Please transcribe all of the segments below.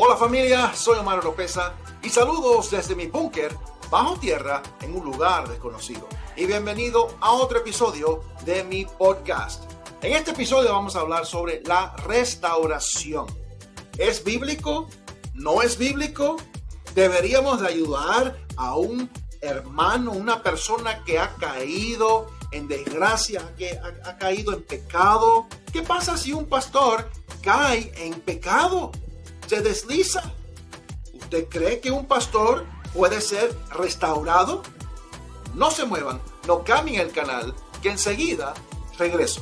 Hola familia, soy Omar Lopeza y saludos desde mi búnker bajo tierra en un lugar desconocido. Y bienvenido a otro episodio de mi podcast. En este episodio vamos a hablar sobre la restauración. ¿Es bíblico? ¿No es bíblico? ¿Deberíamos de ayudar a un hermano, una persona que ha caído en desgracia, que ha, ha caído en pecado? ¿Qué pasa si un pastor cae en pecado? ¿Se desliza? ¿Usted cree que un pastor puede ser restaurado? No se muevan, no cambien el canal, que enseguida regreso.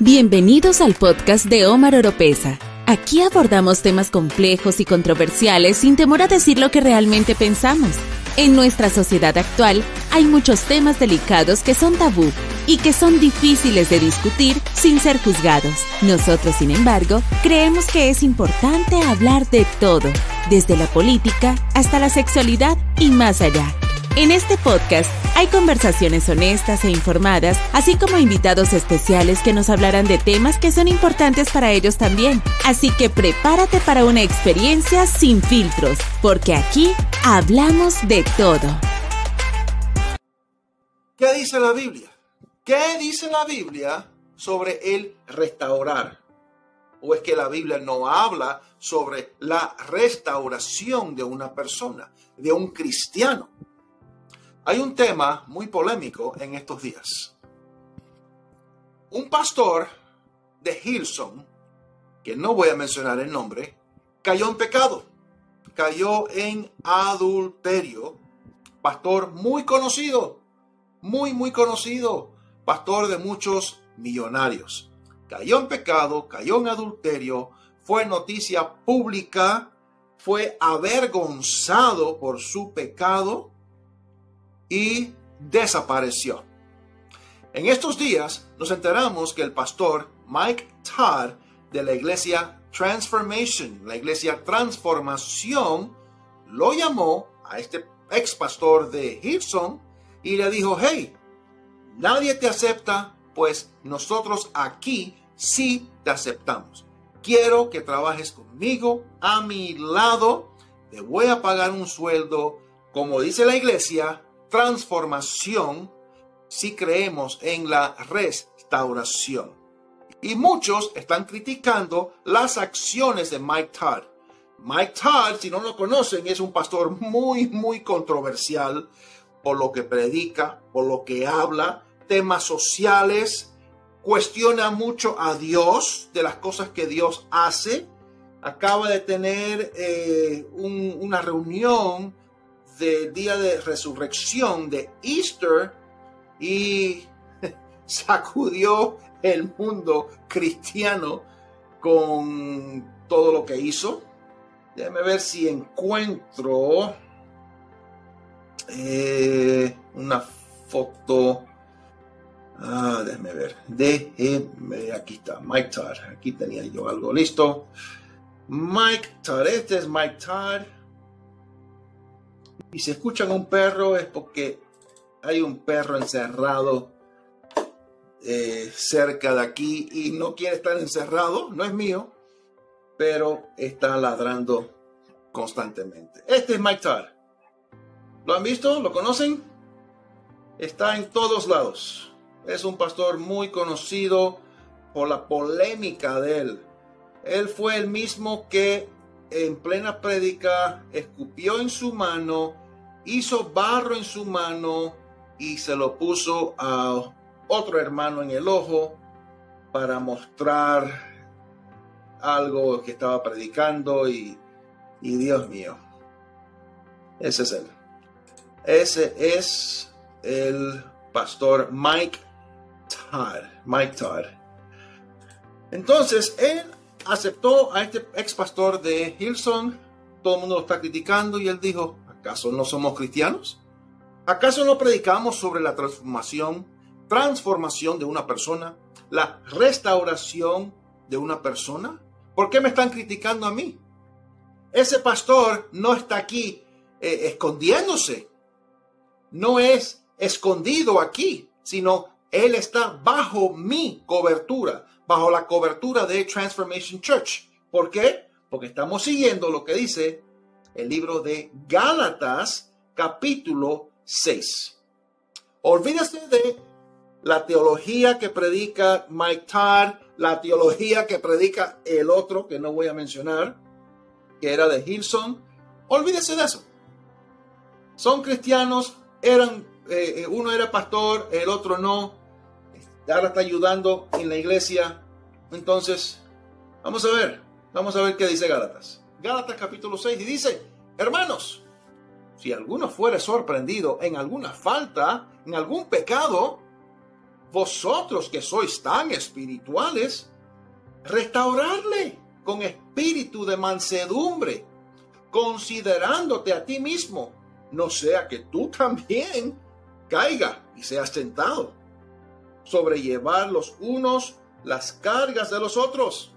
Bienvenidos al podcast de Omar Oropesa. Aquí abordamos temas complejos y controversiales sin temor a decir lo que realmente pensamos. En nuestra sociedad actual hay muchos temas delicados que son tabú y que son difíciles de discutir sin ser juzgados. Nosotros, sin embargo, creemos que es importante hablar de todo, desde la política hasta la sexualidad y más allá. En este podcast hay conversaciones honestas e informadas, así como invitados especiales que nos hablarán de temas que son importantes para ellos también. Así que prepárate para una experiencia sin filtros, porque aquí hablamos de todo. ¿Qué dice la Biblia? ¿Qué dice la Biblia sobre el restaurar? ¿O es que la Biblia no habla sobre la restauración de una persona, de un cristiano? Hay un tema muy polémico en estos días. Un pastor de Hilson, que no voy a mencionar el nombre, cayó en pecado, cayó en adulterio. Pastor muy conocido, muy, muy conocido, pastor de muchos millonarios. Cayó en pecado, cayó en adulterio, fue noticia pública, fue avergonzado por su pecado y desapareció. En estos días nos enteramos que el pastor Mike Todd de la iglesia Transformation, la iglesia Transformación, lo llamó a este ex pastor de Hilson y le dijo, hey, nadie te acepta, pues nosotros aquí sí te aceptamos. Quiero que trabajes conmigo, a mi lado, te voy a pagar un sueldo, como dice la iglesia, transformación si creemos en la restauración. Y muchos están criticando las acciones de Mike Todd. Mike Todd, si no lo conocen, es un pastor muy, muy controversial por lo que predica, por lo que habla, temas sociales, cuestiona mucho a Dios de las cosas que Dios hace. Acaba de tener eh, un, una reunión del día de resurrección de Easter y sacudió el mundo cristiano con todo lo que hizo. Déjame ver si encuentro eh, una foto. Ah, déjame ver. Déjeme, aquí está, Mike Todd. Aquí tenía yo algo listo. Mike Todd, este es Mike Todd. Y si escuchan un perro es porque hay un perro encerrado eh, cerca de aquí y no quiere estar encerrado, no es mío, pero está ladrando constantemente. Este es Mike Todd. ¿Lo han visto? ¿Lo conocen? Está en todos lados. Es un pastor muy conocido por la polémica de él. Él fue el mismo que en plena prédica escupió en su mano hizo barro en su mano y se lo puso a otro hermano en el ojo para mostrar algo que estaba predicando y, Dios mío, ese es él. Ese es el pastor Mike Todd. Todd. Entonces, él aceptó a este ex pastor de Hillsong. Todo el mundo lo está criticando y él dijo, ¿Acaso no somos cristianos? ¿Acaso no predicamos sobre la transformación, transformación de una persona, la restauración de una persona? ¿Por qué me están criticando a mí? Ese pastor no está aquí eh, escondiéndose. No es escondido aquí, sino él está bajo mi cobertura, bajo la cobertura de Transformation Church. ¿Por qué? Porque estamos siguiendo lo que dice el libro de Gálatas capítulo 6. Olvídese de la teología que predica Mike Todd, la teología que predica el otro que no voy a mencionar, que era de Hilson. Olvídese de eso. Son cristianos, eran, eh, uno era pastor, el otro no. Ahora está ayudando en la iglesia. Entonces, vamos a ver, vamos a ver qué dice Gálatas. Gálatas capítulo 6 y dice, hermanos, si alguno fuere sorprendido en alguna falta, en algún pecado, vosotros que sois tan espirituales, restaurarle con espíritu de mansedumbre, considerándote a ti mismo, no sea que tú también caiga y seas tentado. Sobrellevar los unos las cargas de los otros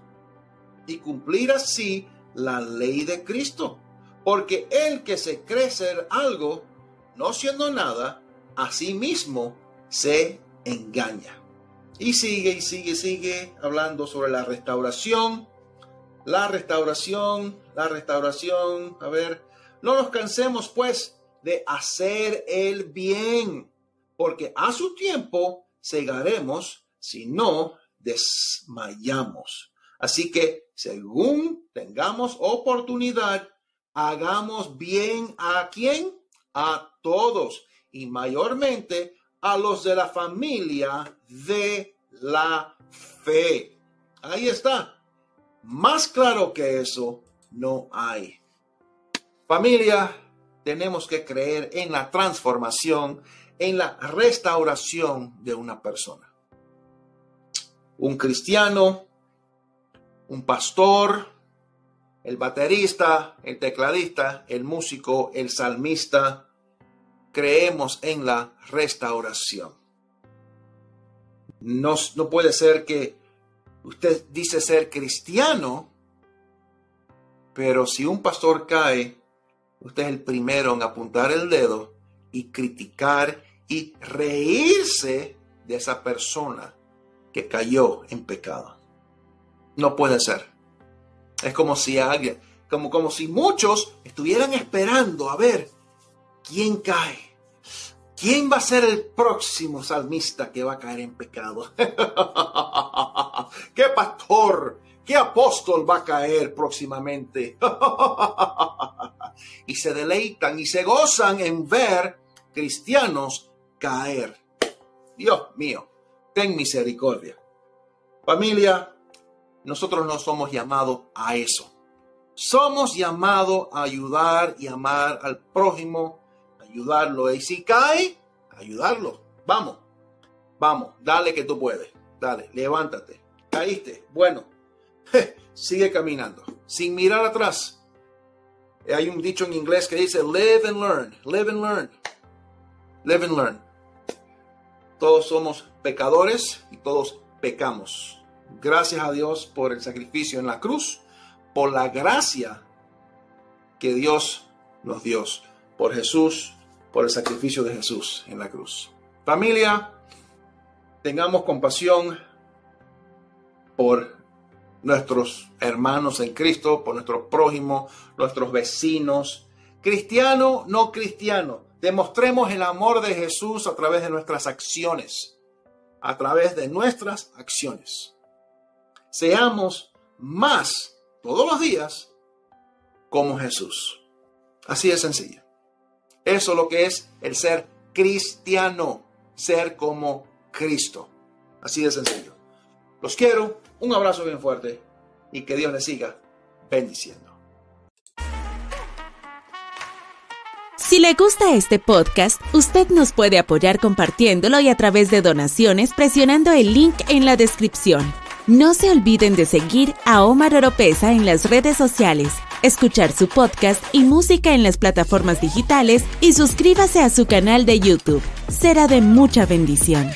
y cumplir así la ley de Cristo. Porque el que se cree ser algo, no siendo nada, a sí mismo se engaña. Y sigue y sigue, sigue hablando sobre la restauración, la restauración, la restauración. A ver, no nos cansemos pues de hacer el bien, porque a su tiempo segaremos si no desmayamos. Así que según tengamos oportunidad, hagamos bien a quién? A todos y mayormente a los de la familia de la fe. Ahí está. Más claro que eso no hay. Familia, tenemos que creer en la transformación, en la restauración de una persona. Un cristiano un pastor, el baterista, el tecladista, el músico, el salmista, creemos en la restauración. No, no puede ser que usted dice ser cristiano, pero si un pastor cae, usted es el primero en apuntar el dedo y criticar y reírse de esa persona que cayó en pecado. No puede ser. Es como si alguien, como, como si muchos estuvieran esperando a ver quién cae. ¿Quién va a ser el próximo salmista que va a caer en pecado? ¿Qué pastor? ¿Qué apóstol va a caer próximamente? y se deleitan y se gozan en ver cristianos caer. Dios mío, ten misericordia. Familia, nosotros no somos llamados a eso. Somos llamados a ayudar y amar al prójimo, ayudarlo. Y si cae, ayudarlo. Vamos, vamos, dale que tú puedes. Dale, levántate. Caíste. Bueno, sigue caminando, sin mirar atrás. Hay un dicho en inglés que dice, live and learn, live and learn, live and learn. Todos somos pecadores y todos pecamos. Gracias a Dios por el sacrificio en la cruz, por la gracia que Dios nos dio, por Jesús, por el sacrificio de Jesús en la cruz. Familia, tengamos compasión por nuestros hermanos en Cristo, por nuestros prójimos, nuestros vecinos, cristiano, no cristiano. Demostremos el amor de Jesús a través de nuestras acciones, a través de nuestras acciones seamos más todos los días como Jesús. Así de sencillo. Eso es lo que es el ser cristiano, ser como Cristo. Así de sencillo. Los quiero, un abrazo bien fuerte y que Dios les siga bendiciendo. Si le gusta este podcast, usted nos puede apoyar compartiéndolo y a través de donaciones presionando el link en la descripción. No se olviden de seguir a Omar Oropesa en las redes sociales, escuchar su podcast y música en las plataformas digitales y suscríbase a su canal de YouTube. Será de mucha bendición.